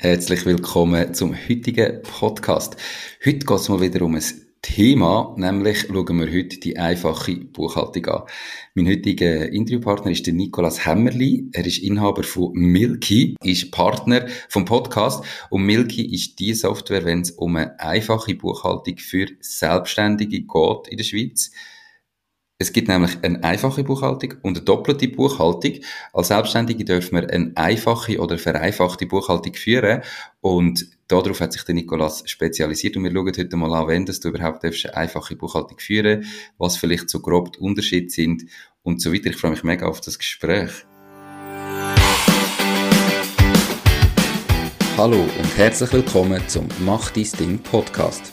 Herzlich willkommen zum heutigen Podcast. Heute geht es mal wieder um ein Thema, nämlich schauen wir heute die einfache Buchhaltung an. Mein heutiger Interviewpartner ist der Nikolas Hämmerli. Er ist Inhaber von Milky, ist Partner vom Podcast und Milky ist die Software, wenn es um eine einfache Buchhaltung für Selbstständige geht in der Schweiz. Es gibt nämlich eine einfache Buchhaltung und eine doppelte Buchhaltung. Als Selbstständige dürfen wir eine einfache oder vereinfachte Buchhaltung führen und darauf hat sich der Nikolas spezialisiert und wir schauen heute mal an, wenn du überhaupt eine einfache Buchhaltung führen was vielleicht so grob die Unterschiede sind und so weiter. Ich freue mich mega auf das Gespräch. Hallo und herzlich willkommen zum Mach dein Ding Podcast.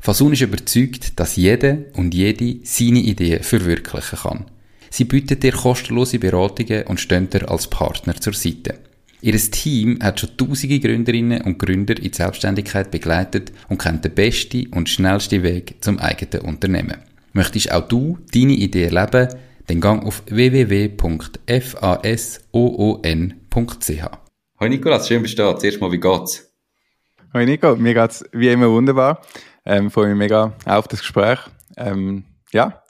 Fasun ist überzeugt, dass jede und jede seine Ideen verwirklichen kann. Sie bietet dir kostenlose Beratungen und stehen dir als Partner zur Seite. Ihr Team hat schon tausende Gründerinnen und Gründer in die Selbstständigkeit begleitet und kennt den besten und schnellsten Weg zum eigenen Unternehmen. Möchtest auch du deine Idee erleben? Dann gang auf www.fasoon.ch. Hallo Nikolas, schön bist du da. Zuerst mal, wie geht's? Hallo Nico, mir geht's wie immer wunderbar. Ähm, freue mich mega auf das Gespräch. Ähm, ja,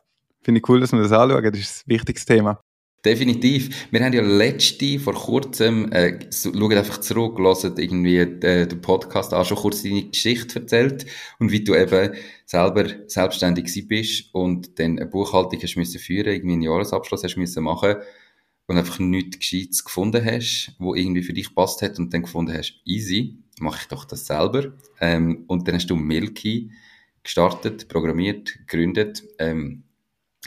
finde ich cool, dass wir das anschauen. Das ist ein wichtiges Thema. Definitiv. Wir haben ja letzte, vor kurzem, äh, schauen einfach zurück, hören irgendwie äh, den Podcast an, schon kurz deine Geschichte erzählt und wie du eben selber selbstständig bist und dann eine Buchhaltung hast müssen führen, irgendwie einen Jahresabschluss hast müssen machen und einfach nichts Gescheites gefunden hast, wo irgendwie für dich passt hat und dann gefunden hast, easy, mache ich doch das selber. Ähm, und dann hast du Milky gestartet, programmiert, gegründet. Ähm,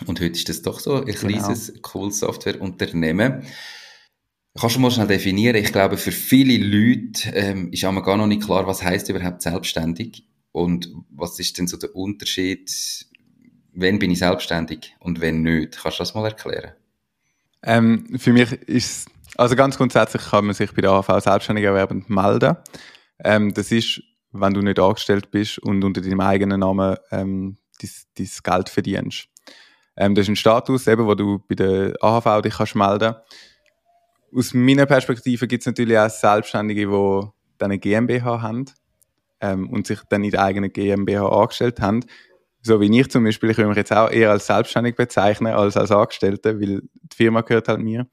und heute ist das doch so ein genau. kleines, genau. cooles Softwareunternehmen. Kannst du mal schnell definieren? Ich glaube, für viele Leute ähm, ist einmal gar noch nicht klar, was heißt überhaupt selbstständig und was ist denn so der Unterschied, wenn bin ich selbstständig und wenn nicht? Kannst du das mal erklären? Ähm, für mich ist also ganz grundsätzlich kann man sich bei der AV selbstständig erwerbend melden. Ähm, das ist, wenn du nicht angestellt bist und unter deinem eigenen Namen ähm, dein Geld verdienst. Ähm, das ist ein Status, eben, wo du bei der AHV dich kannst melden Aus meiner Perspektive gibt es natürlich auch Selbstständige, die dann eine GmbH haben ähm, und sich dann in der eigenen GmbH angestellt haben. So wie ich zum Beispiel, ich würde mich jetzt auch eher als selbstständig bezeichnen als als Angestellte, weil die Firma gehört halt mir.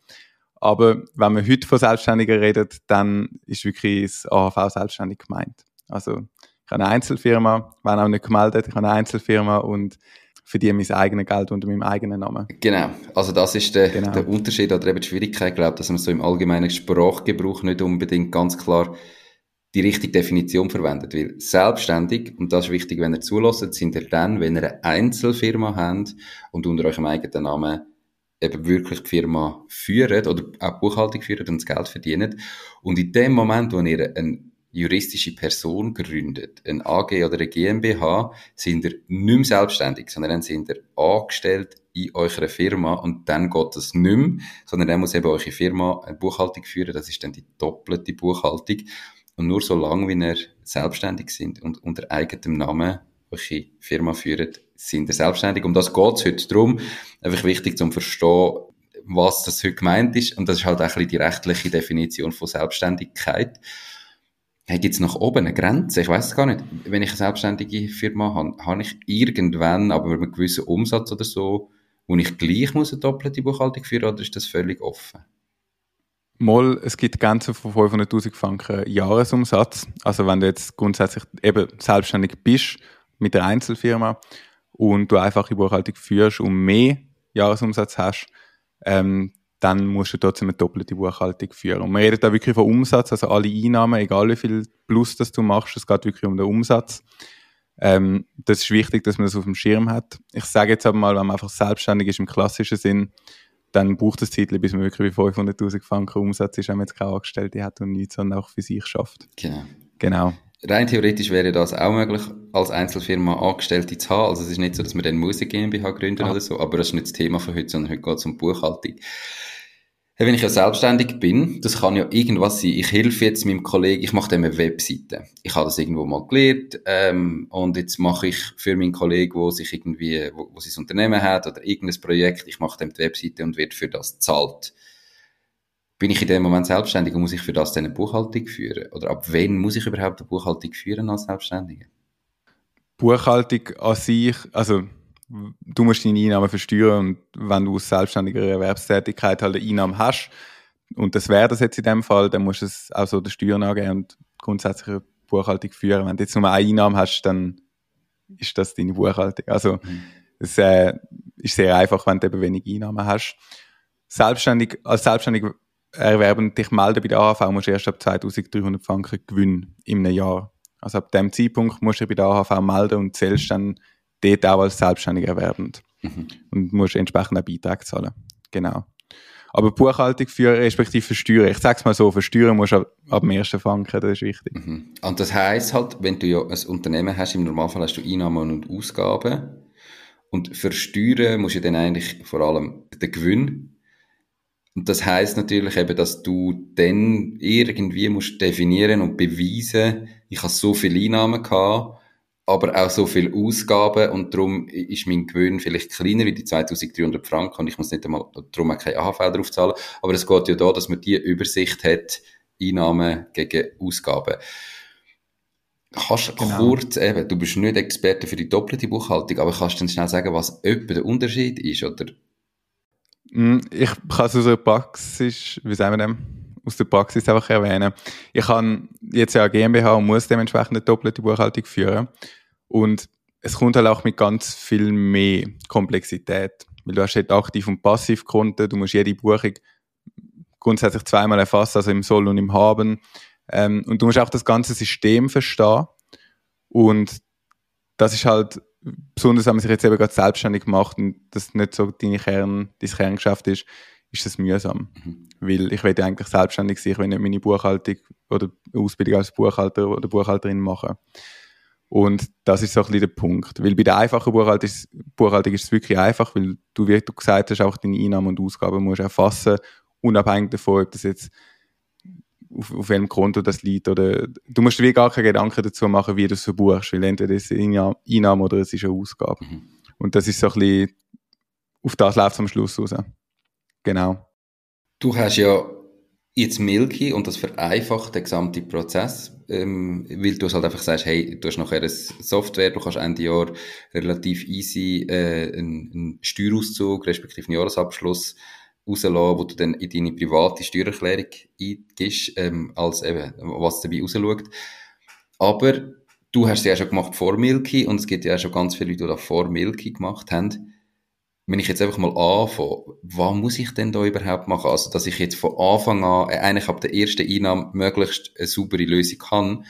Aber wenn man heute von Selbstständigen redet, dann ist wirklich das AHV selbstständig gemeint. Also ich habe eine Einzelfirma, wenn auch nicht gemeldet, ich habe eine Einzelfirma und verdiene mein eigenes Geld unter meinem eigenen Namen. Genau, also das ist der, genau. der Unterschied oder eben die Schwierigkeit, glaube dass man so im allgemeinen Sprachgebrauch nicht unbedingt ganz klar die richtige Definition verwendet. Weil selbstständig, und das ist wichtig, wenn ihr zulässt, sind ihr dann, wenn ihr eine Einzelfirma habt und unter eurem eigenen Namen eben wirklich die Firma führt oder auch Buchhaltung führt und das Geld verdient. Und in dem Moment, wo ihr eine juristische Person gründet, ein AG oder eine GmbH, sind ihr nicht mehr selbstständig, sondern dann sind ihr angestellt in eurer Firma und dann geht das nicht mehr, sondern dann muss eben eure Firma eine Buchhaltung führen, das ist dann die doppelte Buchhaltung. Und nur so lange, wie ihr selbstständig sind und unter eigenem Namen eure Firma führt, sind ihr selbstständig. Um das geht es heute darum. Einfach wichtig zum Verstehen, was das heute gemeint ist. Und das ist halt auch ein bisschen die rechtliche Definition von Selbstständigkeit. Hey, gibt es nach oben eine Grenze? Ich weiß gar nicht. Wenn ich eine selbstständige Firma habe, habe ich irgendwann, aber mit einem gewissen Umsatz oder so, wo ich gleich muss eine doppelte Buchhaltung führen oder ist das völlig offen? Mal, es gibt Grenzen von 500.000 Franken Jahresumsatz. Also wenn du jetzt grundsätzlich eben selbstständig bist mit der Einzelfirma und du einfache Buchhaltung führst und mehr Jahresumsatz hast, ähm, dann musst du trotzdem eine doppelte Buchhaltung führen. Und wir reden da wirklich von Umsatz, also alle Einnahmen, egal wie viel Plus das du machst, es geht wirklich um den Umsatz. Ähm, das ist wichtig, dass man das auf dem Schirm hat. Ich sage jetzt aber mal, wenn man einfach selbstständig ist im klassischen Sinn, dann braucht es Zeit, bis man wirklich bei 500'000 Franken Umsatz ist, wenn man jetzt keine Angestellte hat und nichts, sondern auch für sich schafft. Genau. Genau. Rein theoretisch wäre das auch möglich, als Einzelfirma Angestellte zu haben. Also es ist nicht so, dass wir dann Musik GmbH gründen ah. oder so, aber das ist nicht das Thema von heute, sondern heute geht es um Buchhaltung. Wenn ich ja selbstständig bin, das kann ja irgendwas sein. Ich helfe jetzt meinem Kollegen, ich mache dem eine Webseite. Ich habe das irgendwo mal gelernt ähm, und jetzt mache ich für meinen Kollegen, wo sich irgendwie, wo, wo sein Unternehmen hat oder irgendein Projekt, ich mache dem die Webseite und wird für das zahlt. Bin ich in dem Moment selbstständig und muss ich für das dann eine Buchhaltung führen? Oder ab wann muss ich überhaupt eine Buchhaltung führen als Selbstständiger? Buchhaltung an sich, also du musst deine Einnahmen versteuern und wenn du aus selbstständiger Erwerbstätigkeit halt eine Einnahme hast, und das wäre das jetzt in dem Fall, dann musst du es auch so der Steuern angeben und grundsätzlich eine Buchhaltung führen. Wenn du jetzt nur eine Einnahme hast, dann ist das deine Buchhaltung. Also mhm. es äh, ist sehr einfach, wenn du eben wenig Einnahmen hast. Selbstständig, als selbstständig erwerben dich melden bei der AHV, musst du erst ab 2300 Franken Gewinn im Jahr. Also ab dem Zeitpunkt musst du dich bei der AHV melden und zählst dann dort auch als selbstständig erwerbend. Mhm. Und musst entsprechend einen Beitrag zahlen. Genau. Aber Buchhaltung führen, respektive versteuern. Ich sag's mal so, versteuern musst du ab, ab dem ersten Franken, das ist wichtig. Mhm. Und das heisst halt, wenn du ja ein Unternehmen hast, im Normalfall hast du Einnahmen und Ausgaben. Und versteuern musst du dann eigentlich vor allem den Gewinn. Und das heisst natürlich eben, dass du dann irgendwie musst definieren und beweisen, ich habe so viele Einnahmen gehabt, aber auch so viele Ausgaben und darum ist mein Gewinn vielleicht kleiner wie die 2300 Franken und ich muss nicht einmal, darum auch keine AHV drauf zahlen, aber es geht ja da, dass man die Übersicht hat, Einnahmen gegen Ausgaben. Kannst du genau. kurz eben, du bist nicht Experte für die doppelte Buchhaltung, aber kannst du dann schnell sagen, was etwa der Unterschied ist, oder? Mm, ich kann es aus der Praxis, wie sagen wir dem? aus der Praxis einfach erwähnen. Ich habe jetzt ja GmbH und muss dementsprechend eine doppelte Buchhaltung führen. Und es kommt halt auch mit ganz viel mehr Komplexität. Weil du hast halt Aktiv- und Passivkonten, du musst jede Buchung grundsätzlich zweimal erfassen, also im Soll und im Haben. Ähm, und du musst auch das ganze System verstehen. Und das ist halt, besonders wenn man sich jetzt eben gerade selbstständig macht und das nicht so deine Kern, dein Kerngeschäft ist, ist das mühsam. Mhm. Weil ich will eigentlich selbstständig sein, ich will nicht meine Buchhaltung oder Ausbildung als Buchhalter oder Buchhalterin machen. Und das ist so ein bisschen der Punkt. Weil bei der einfachen Buchhaltung ist, Buchhaltung ist es wirklich einfach, weil du, wie du gesagt hast, auch deine Einnahmen und Ausgaben musst erfassen, unabhängig davon, ob das jetzt auf, auf welchem Konto das liegt. Oder du musst dir gar keine Gedanken dazu machen, wie du es verbuchst, weil entweder ist es eine Einnahme oder es ist eine Ausgabe. Mhm. Und das ist so ein bisschen, auf das läuft es am Schluss raus. Genau. Du hast ja jetzt Milky und das vereinfacht den gesamten Prozess, ähm, weil du halt einfach sagst, hey, du hast nachher eine Software, du kannst Ende Jahr relativ easy äh, einen, einen Steuerauszug, respektive einen Jahresabschluss rauslassen, wo du dann in deine private Steuererklärung eingibst, ähm, als eben, was dabei rausschaut. Aber du hast es ja schon gemacht vor Milky und es gibt ja auch schon ganz viele Leute, die das vor Milky gemacht haben wenn ich jetzt einfach mal anfange, was muss ich denn da überhaupt machen? Also, dass ich jetzt von Anfang an, äh, eigentlich ab der ersten Einnahme möglichst eine saubere Lösung kann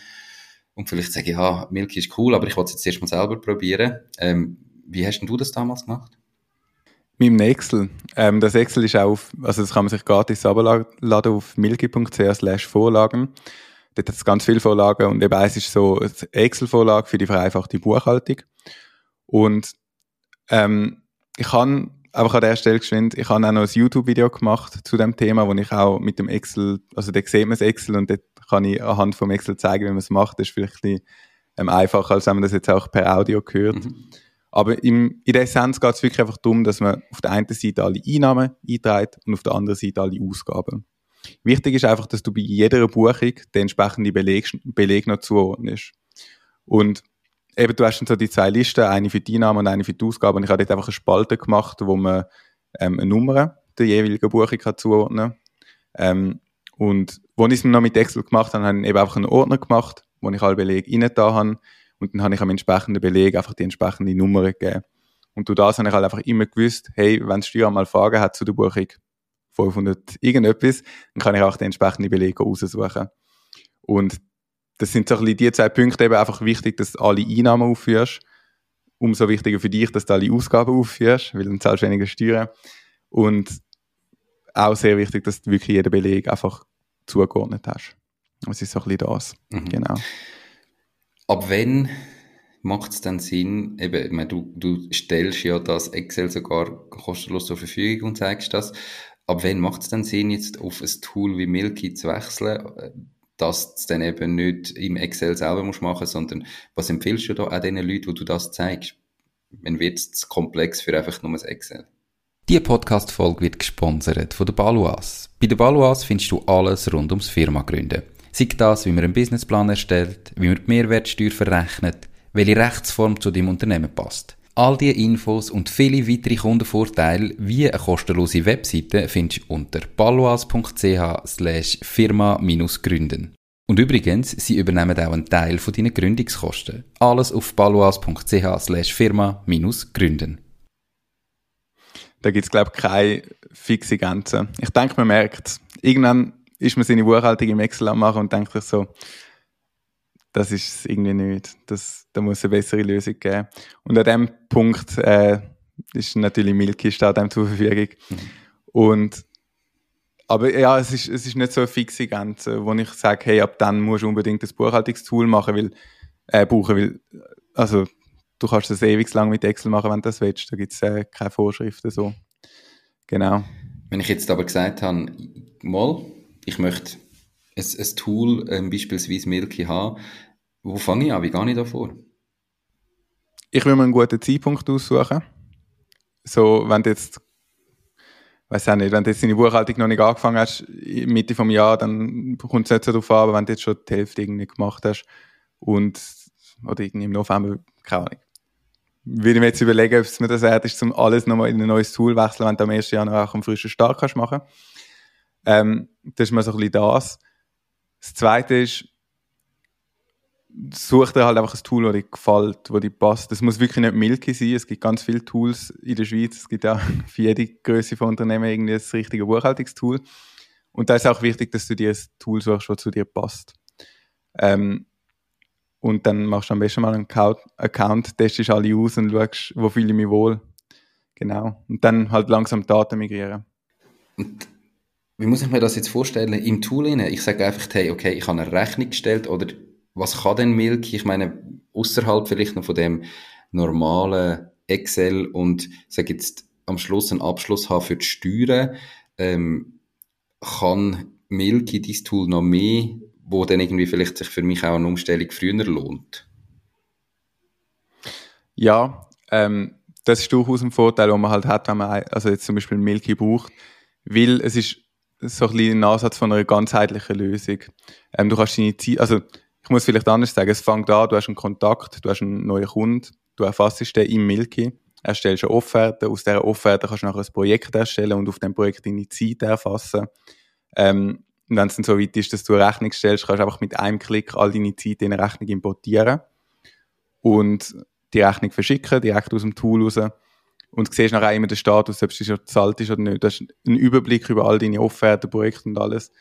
und vielleicht sage, ja, Milky ist cool, aber ich wollte es jetzt erst mal selber probieren. Ähm, wie hast denn du das damals gemacht? Mit dem Excel. Ähm, das Excel ist auf, also das kann man sich gratis abladen auf milky.ch slash Vorlagen. Dort hat es ganz viele Vorlagen und eben eins ist so eine Excel-Vorlage für die vereinfachte Buchhaltung. Und ähm, ich habe einfach an der Stelle geschwind, ich habe auch noch ein YouTube-Video gemacht zu dem Thema, wo ich auch mit dem Excel, also da sieht man das Excel und dort kann ich anhand vom Excel zeigen, wie man es macht. Das ist vielleicht ein bisschen ähm, einfacher, als wenn man das jetzt auch per Audio hört. Mhm. Aber im, in der Essenz geht es wirklich einfach darum, dass man auf der einen Seite alle Einnahmen einträgt und auf der anderen Seite alle Ausgaben. Wichtig ist einfach, dass du bei jeder Buchung den entsprechenden Beleg, Beleg noch zuordnest. Und eben, du hast dann so die zwei Listen, eine für die Einnahmen und eine für die Ausgaben. Und ich habe dort einfach eine Spalte gemacht, wo man ähm, eine Nummer der jeweiligen Buchung kann zuordnen ähm, Und wo ich es noch mit Excel gemacht habe, habe ich eben einfach einen Ordner gemacht, wo ich alle Belege rein da habe. Und dann habe ich am entsprechenden Beleg einfach die entsprechende Nummer gegeben. Und durch das habe ich halt einfach immer gewusst, hey, wenn das Steuer mal Fragen hat zu der Buchung 500 irgendetwas, dann kann ich auch den entsprechenden Beleg raussuchen. Und das sind so ein bisschen die zwei Punkte eben einfach wichtig, dass du alle Einnahmen aufführst. Umso wichtiger für dich, dass du alle Ausgaben aufführst, weil dann zahlst du weniger Steuern. Und auch sehr wichtig, dass du wirklich jeden Beleg einfach zugeordnet hast. Das ist so ein bisschen das. Mhm. Genau. Ab wann macht es dann Sinn, eben, meine, du, du stellst ja das Excel sogar kostenlos zur Verfügung und zeigst das. Ab wann macht es dann Sinn, jetzt auf ein Tool wie Milky zu wechseln, dass du es dann eben nicht im Excel selber musst machen, sondern was empfiehlst du da auch den Leuten, wo du das zeigst? Wann wird es komplex für einfach nur ein Excel? Diese Podcast-Folge wird gesponsert von der Baluas. Bei der Baluas findest du alles rund ums Firma gründen. Sei das, wie man einen Businessplan erstellt, wie man die Mehrwertsteuer verrechnet, welche Rechtsform zu deinem Unternehmen passt. All diese Infos und viele weitere Kundenvorteile wie eine kostenlose Webseite findest du unter paloas.ch slash firma-gründen. Und übrigens, sie übernehmen auch einen Teil von deinen Gründungskosten. Alles auf paloas.ch slash firma-gründen. Da gibt es, glaube ich, keine fixe Grenze. Ich denke, man merkt, irgendwann ist man seine Buchhaltung im Excel am machen und denkt sich so, das ist es irgendwie nicht. Das, da muss es eine bessere Lösung geben. Und an dem Punkt äh, ist natürlich Milky steht dem zur Verfügung. Mhm. Und aber ja, es ist, es ist nicht so eine fixe Grenze, wo ich sage, hey, ab dann musst du unbedingt das Buchhaltungstool machen, weil, äh, brauchen, weil, also, du kannst das ewig lang mit Excel machen, wenn du das willst. Da gibt es äh, keine Vorschriften so. Genau. Wenn ich jetzt aber gesagt habe, mal, ich möchte ein, ein Tool, äh, beispielsweise Milky haben, wo fange ich an? Wie gehe ich da vor? Ich will mir einen guten Zeitpunkt aussuchen. So, wenn du jetzt, weiß auch nicht, wenn du jetzt deine Buchhaltung noch nicht angefangen hast, Mitte vom Jahr, dann kommt es nicht so darauf an, aber wenn du jetzt schon die Hälfte irgendwie gemacht hast und, oder irgendwie im November, keine Ahnung. Würde ich mir jetzt überlegen, ob es mir das wert ist, um alles nochmal in ein neues Tool zu wechseln, wenn du am 1. Januar auch einen frischen Start kannst machen. Ähm, das ist mal so ein bisschen das. Das Zweite ist, such dir halt einfach ein Tool, das dir gefällt, das dir passt. Das muss wirklich nicht Milky sein. Es gibt ganz viele Tools in der Schweiz. Es gibt auch für jede Größe von Unternehmen irgendwie das richtige Buchhaltungstool. Und da ist auch wichtig, dass du dir ein Tool suchst, das zu dir passt. Ähm, und dann machst du am besten mal einen Account, testest alle aus und schaust, wo fühle ich mich wohl. Genau. Und dann halt langsam Daten migrieren. Und wie muss ich mir das jetzt vorstellen? Im Tool, ich sage einfach, hey, okay, ich habe eine Rechnung gestellt oder was kann denn Milky? Ich meine, außerhalb vielleicht noch von dem normalen Excel und sage jetzt am Schluss einen Abschluss haben für die Steuern, ähm, kann Milky dieses Tool noch mehr, wo dann irgendwie vielleicht sich für mich auch eine Umstellung früher lohnt? Ja, ähm, das ist durchaus ein Vorteil, den man halt hat, wenn man also jetzt zum Beispiel Milky braucht, weil es ist so ein bisschen ein Ansatz von einer ganzheitlichen Lösung. Ähm, du kannst deine Zeit, also ich muss vielleicht anders sagen, es fängt an, du hast einen Kontakt, du hast einen neuen Kunden, du erfassest den im Milky, erstellst eine Offerte, aus dieser Offerte kannst du nachher ein Projekt erstellen und auf dem Projekt deine Zeit erfassen. Ähm, und wenn es dann so weit ist, dass du eine Rechnung stellst, kannst du einfach mit einem Klick all deine Zeit in eine Rechnung importieren und die Rechnung verschicken, direkt aus dem Tool raus. Und du siehst nachher immer den Status, ob es schon gezahlt ist oder nicht. Du hast einen Überblick über all deine Offerten, Projekte und alles.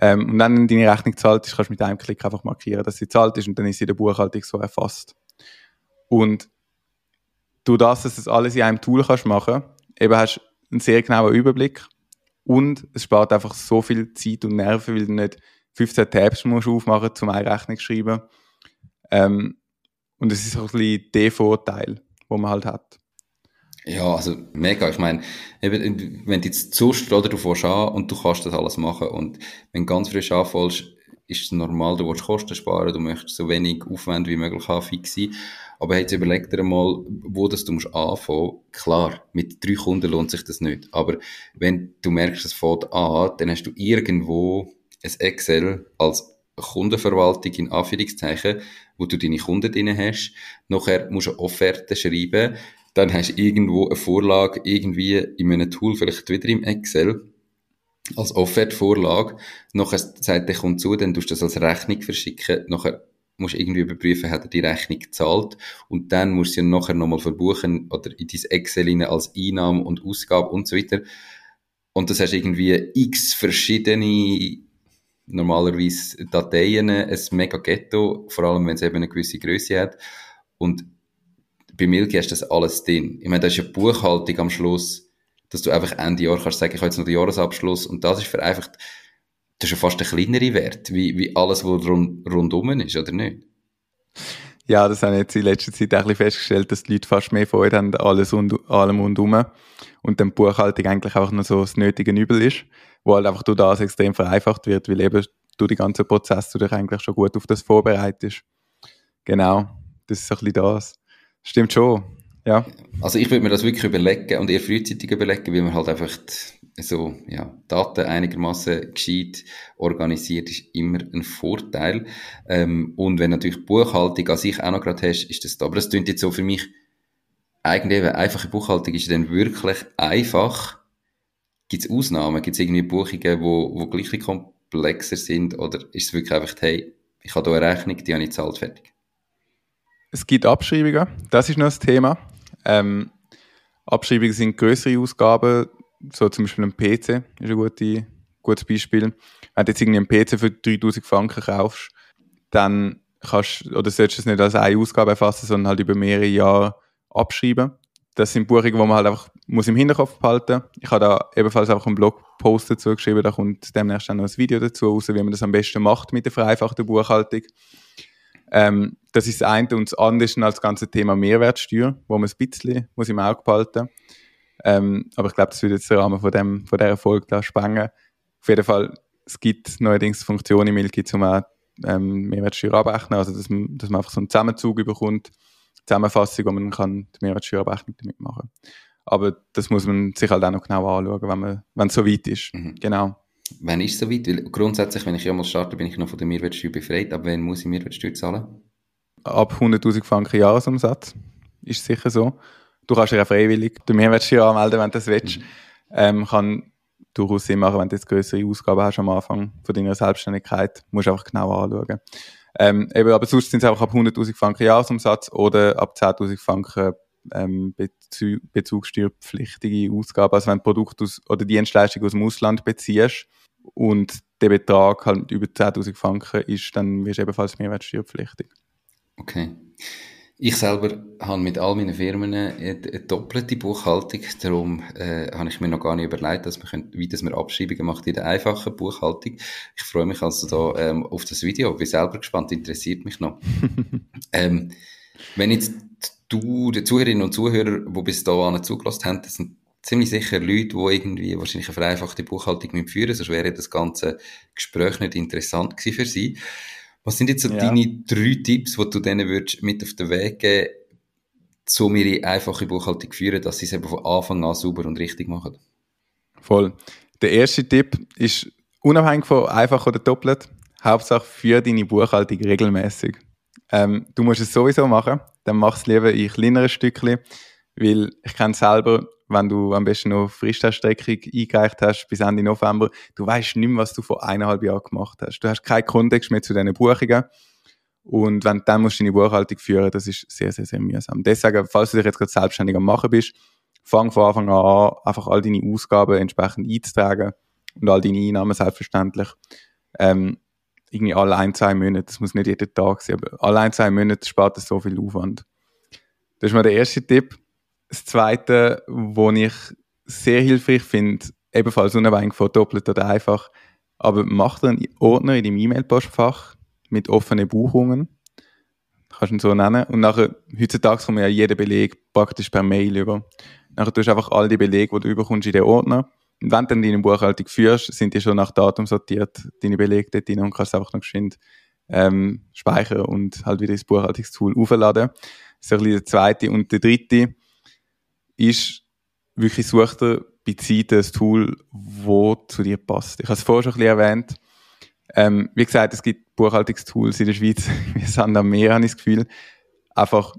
Ähm, und dann, wenn deine Rechnung gezahlt ist, kannst du mit einem Klick einfach markieren, dass sie gezahlt ist und dann ist sie in der Buchhaltung so erfasst. Und du das, dass du das alles in einem Tool kannst machen, eben hast einen sehr genauen Überblick und es spart einfach so viel Zeit und Nerven, weil du nicht 15 Tabs musst aufmachen musst, um eine Rechnung zu schreiben. Ähm, und es ist auch ein bisschen der Vorteil, den man halt hat. Ja, also mega. Ich meine, eben, wenn du jetzt zust oder du fährst an und du kannst das alles machen und wenn du ganz frisch anfällst, ist es normal, du willst Kosten sparen, du möchtest so wenig Aufwand wie möglich haben, fix sein. Aber jetzt überleg dir mal, wo das du musst anfangen. Klar, mit drei Kunden lohnt sich das nicht. Aber wenn du merkst, es fährt an, dann hast du irgendwo ein Excel als Kundenverwaltung in Anführungszeichen, wo du deine Kunden drin hast. Nachher musst du eine Offerte schreiben dann hast du irgendwo eine Vorlage irgendwie in einem Tool, vielleicht wieder im Excel, als Offert-Vorlage. Nachher sagt der Kunde zu, dann tust du das als Rechnung verschicken. Nachher musst du irgendwie überprüfen, hat er die Rechnung gezahlt. Und dann musst du sie nachher nochmal verbuchen oder in dein Excel rein als Einnahme und Ausgabe und so weiter. Und das hast irgendwie x verschiedene normalerweise Dateien, ein mega Ghetto, vor allem wenn es eben eine gewisse Größe hat. Und bei Milky hast du das alles drin. Ich meine, da ist ja Buchhaltung am Schluss, dass du einfach Ende Jahr kannst sagen, ich habe jetzt noch den Jahresabschluss und das ist vereinfacht, das ist ja fast ein kleinere Wert, wie, wie alles, was rund, rundum ist, oder nicht? Ja, das habe ich jetzt in letzter Zeit ein bisschen festgestellt, dass die Leute fast mehr Freude haben, alles und allem und um. Und dann Buchhaltung eigentlich auch noch so das nötige Übel ist, wo halt einfach durch das extrem vereinfacht wird, weil eben durch den ganzen Prozess du dich eigentlich schon gut auf das vorbereitest. Genau, das ist so ein bisschen das. Stimmt schon, ja. Also ich würde mir das wirklich überlegen und eher frühzeitig überlegen, weil man halt einfach so, ja, Daten einigermaßen gescheit organisiert ist immer ein Vorteil. Ähm, und wenn natürlich Buchhaltung an sich auch noch gerade hast, ist das da. Aber das klingt jetzt so für mich, eigentlich einfache Buchhaltung ist dann wirklich einfach. Gibt es Ausnahmen? Gibt es irgendwie Buchungen, wo, wo gleich komplexer sind? Oder ist es wirklich einfach, hey, ich habe hier eine Rechnung, die habe ich zahlt, fertig? Es gibt Abschreibungen, das ist noch das Thema. Ähm, Abschreibungen sind größere Ausgaben, so zum Beispiel ein PC ist ein gute, gutes Beispiel. Wenn du jetzt irgendwie einen PC für 3000 Franken kaufst, dann kannst oder solltest du es nicht als eine Ausgabe erfassen, sondern halt über mehrere Jahre abschreiben. Das sind Buchungen, die man halt einfach muss im Hinterkopf behalten Ich habe da ebenfalls auch einen Blogpost dazu geschrieben, da kommt demnächst dann noch ein Video dazu raus, wie man das am besten macht mit der vereinfachten Buchhaltung. Ähm, das ist das eine und das andere ist als ganze Thema Mehrwertsteuer, wo man ein bisschen muss im Auge behalten muss. Ähm, aber ich glaube, das würde jetzt den Rahmen von, dem, von dieser Folge da sprengen. Auf jeden Fall, es gibt neuerdings Funktionen im Milky, um auch ähm, Mehrwertsteuer abrechnen, also dass man, dass man einfach so einen Zusammenzug überkommt, Zusammenfassung, wo man kann die Mehrwertsteuerabrechnung damit machen Aber das muss man sich halt auch noch genau anschauen, wenn, man, wenn es so weit ist. Mhm. Genau. Wann ist es so weit? Weil grundsätzlich, wenn ich ja mal starte, bin ich noch von der Mehrwertsteuer befreit. Aber wann muss ich Mehrwertsteuer zahlen? Ab 100'000 Franken Jahresumsatz. Ist sicher so. Du kannst ja freiwillig den Mehrwertsteuer anmelden, wenn du das willst. Mhm. Ähm, kann durchaus Sinn machen, wenn du jetzt größere Ausgaben hast am Anfang von deiner Selbstständigkeit. Musst einfach genau anschauen. Ähm, eben, aber sonst sind es einfach ab 100.000 Franken Jahresumsatz oder ab 10.000 Franken ähm, Bezug, bezugssteuerpflichtige Ausgaben. Also wenn du Produkt aus, oder Dienstleistung aus dem Ausland beziehst und der Betrag halt über 10.000 Franken ist, dann wirst du ebenfalls mehrwertsteuerpflichtig. Okay. Ich selber habe mit all meinen Firmen eine, eine doppelte Buchhaltung. Darum äh, habe ich mir noch gar nicht überlegt, dass wir können, wie das wir Abschreibungen macht in der einfachen Buchhaltung. Ich freue mich also da ähm, auf das Video. Bin selber gespannt, interessiert mich noch. ähm, wenn jetzt du, die Zuhörerinnen und Zuhörer, die bis dahin zugelassen haben, das sind ziemlich sicher Leute, die irgendwie wahrscheinlich eine vereinfachte Buchhaltung führen sonst wäre das ganze Gespräch nicht interessant gewesen für sie. Was sind jetzt so ja. deine drei Tipps, die du denen würdest mit auf den Weg geben, um ihre einfache Buchhaltung zu führen, dass sie es eben von Anfang an sauber und richtig machen? Voll. Der erste Tipp ist unabhängig von einfach oder doppelt, Hauptsache für deine Buchhaltung regelmäßig. Ähm, du musst es sowieso machen, dann mach es lieber in kleineren Stückchen, weil ich kenne selber, wenn du am besten noch Fristteststreckung eingereicht hast bis Ende November, du weißt nicht mehr, was du vor eineinhalb Jahren gemacht hast. Du hast keinen Kontext mehr zu diesen Buchungen. Und wenn du dann musst du deine Buchhaltung führen, das ist sehr, sehr, sehr mühsam. Deswegen, falls du dich jetzt gerade selbstständig am machen bist, fang von Anfang an einfach all deine Ausgaben entsprechend einzutragen und all deine Einnahmen selbstverständlich. Ähm, irgendwie alle ein, zwei Monate, das muss nicht jeden Tag sein, aber alle ein, zwei Monate spart es so viel Aufwand. Das ist mal der erste Tipp. Das zweite, wo ich sehr hilfreich finde, ebenfalls unabhängig von doppelt oder einfach, aber mach einen Ordner in deinem E-Mail-Postfach mit offenen Buchungen. Kannst du ihn so nennen. Und nachher, heutzutage kommt ja jeder Beleg praktisch per Mail über. Nachher tust du einfach all die Belege, die du überkommst, in den Ordner. Und wenn du dann deine Buchhaltung führst, sind die schon nach Datum sortiert, deine Belege dort drin und kannst einfach noch geschwind ähm, speichern und halt wieder ins Buchhaltungstool aufladen. Das ist ein bisschen der zweite. Und der dritte, ist wirklich such dir bei Zeit ein Tool, das zu dir passt. Ich habe es vorher schon ein bisschen erwähnt. Ähm, wie gesagt, es gibt Buchhaltungstools in der Schweiz, wir sind am Meer, habe ich das Gefühl. Einfach,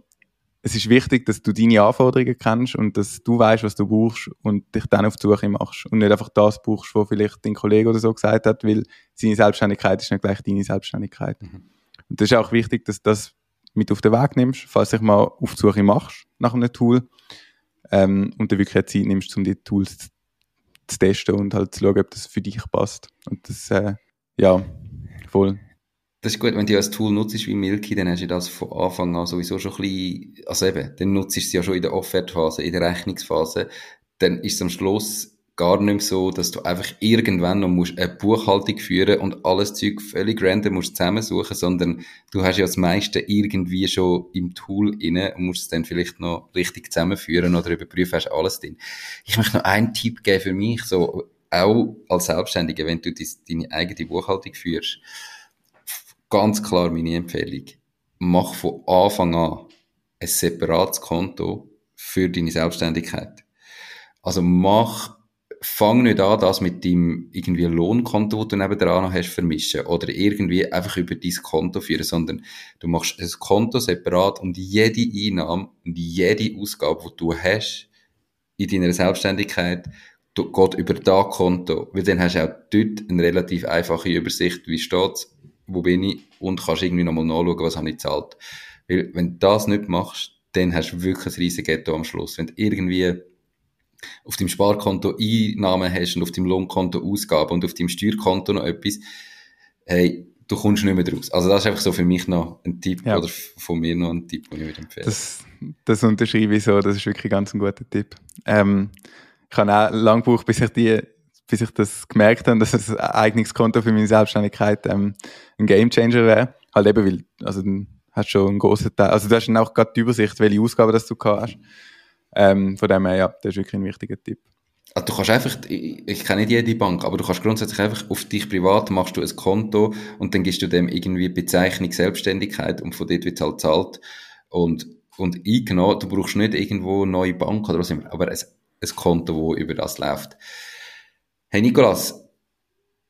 es ist wichtig, dass du deine Anforderungen kennst und dass du weißt, was du brauchst und dich dann auf die Suche machst und nicht einfach das brauchst, was vielleicht dein Kollege oder so gesagt hat, weil seine Selbstständigkeit ist nicht gleich deine Selbstständigkeit. Mhm. Und das ist auch wichtig, dass du das mit auf den Weg nimmst, falls du dich mal auf die Suche machst nach einem Tool ähm, und dann wirklich Zeit nimmst, um die Tools zu, testen und halt zu schauen, ob das für dich passt. Und das, äh, ja, voll. Das ist gut, wenn du als Tool nutzt wie Milky, dann hast du das von Anfang an sowieso schon ein bisschen, also eben, dann nutzt du es ja schon in der Offertphase, in der Rechnungsphase, dann ist es am Schluss gar nicht mehr so, dass du einfach irgendwann noch musst eine Buchhaltung führen und alles Zeug völlig random musst zusammensuchen, sondern du hast ja das meiste irgendwie schon im Tool inne und musst es dann vielleicht noch richtig zusammenführen oder überprüfen, hast alles drin. Ich möchte noch einen Tipp geben für mich, so auch als Selbstständiger, wenn du deine eigene Buchhaltung führst. Ganz klar meine Empfehlung. Mach von Anfang an ein separates Konto für deine Selbstständigkeit. Also mach, fang nicht an, das mit deinem irgendwie Lohnkonto, das du nebenan noch hast, vermischen oder irgendwie einfach über dein Konto führen, sondern du machst ein Konto separat und jede Einnahme und jede Ausgabe, die du hast in deiner Selbstständigkeit, geht über das Konto, weil dann hast du auch dort eine relativ einfache Übersicht, wie steht's, wo bin ich und kannst irgendwie nochmal nachschauen, was habe ich gezahlt. Weil, wenn du das nicht machst, dann hast du wirklich ein riesiges Ghetto am Schluss. Wenn du irgendwie auf dem Sparkonto Einnahmen hast und auf dem Lohnkonto Ausgaben und auf dem Steuerkonto noch etwas, hey, du kommst nicht mehr draus. Also das ist einfach so für mich noch ein Tipp ja. oder von mir noch ein Tipp, den ich würde empfehlen. Das, das unterschreibe ich so, das ist wirklich ganz ein guter Tipp. Ähm, ich habe auch lange gebraucht, bis ich die bis ich das gemerkt habe, dass ein eigenes Konto für meine Selbstständigkeit ähm, ein Gamechanger wäre. Halt eben, weil, also dann hast schon einen großen Teil, also du hast dann auch gerade die Übersicht, welche Ausgaben das du hast. Ähm, von dem her, ja, das ist wirklich ein wichtiger Tipp. Also du kannst einfach, ich, ich kenne nicht jede Bank, aber du kannst grundsätzlich einfach auf dich privat machst du ein Konto und dann gibst du dem irgendwie Bezeichnung Selbstständigkeit und von dort wird es halt zahlt und, und eingenommen, du brauchst nicht irgendwo eine neue Bank oder was immer, aber ein, ein Konto, wo über das läuft. Hey Nikolas,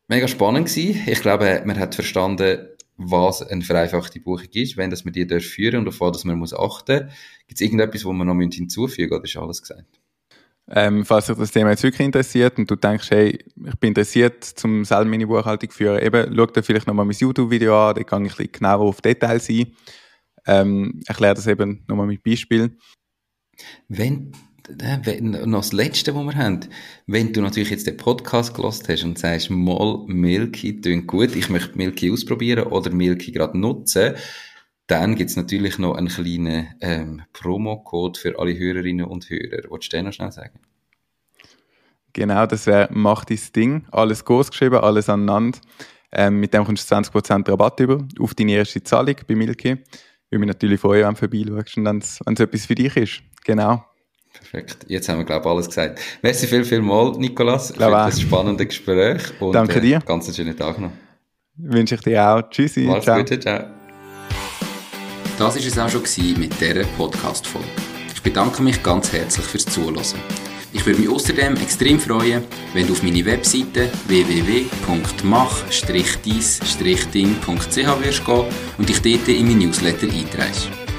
mega spannend gewesen. Ich glaube, man hat verstanden, was eine vereinfachte Buchung ist, wenn das man die führen und auf was man muss achten. Gibt es irgendetwas, wo man noch hinzufügen oder ist alles gesagt? Ähm, falls dich das Thema jetzt wirklich interessiert und du denkst, hey, ich bin interessiert, zum selber meine Buchhaltung zu führen, eben, schau dir vielleicht nochmal mein YouTube-Video an, da kann ich ein bisschen genauer auf Details ein. Ähm, erkläre das eben nochmal mit Beispielen. Wenn noch das Letzte, was wir haben. Wenn du natürlich jetzt den Podcast gelost hast und sagst, mal, Milky klingt gut, ich möchte Milky ausprobieren oder Milky gerade nutzen, dann gibt es natürlich noch einen kleinen ähm, Promo-Code für alle Hörerinnen und Hörer. Wolltest du den noch schnell sagen? Genau, das wäre «Mach dein Ding», alles groß geschrieben, alles aneinander. Ähm, mit dem kommst du 20% Rabatt über auf deine erste Zahlung bei Milky. Ich würde mich natürlich freuen, wenn du vorbeischaust und wenn es etwas für dich ist. Genau. Perfekt. Jetzt haben wir, glaube ich, alles gesagt. Merci viel, viel mal, Nikolas, für das spannende Gespräch. Und, Danke dir. Äh, ganz einen schönen Tag noch. Wünsche ich dir auch. Tschüssi. Mach's ciao. Gut, ciao. Das war es auch schon mit dieser Podcast-Folge. Ich bedanke mich ganz herzlich fürs Zuhören. Ich würde mich außerdem extrem freuen, wenn du auf meine Webseite www.mach-dies-ding.ch wirst gehen und dich dort in mein Newsletter einträgst.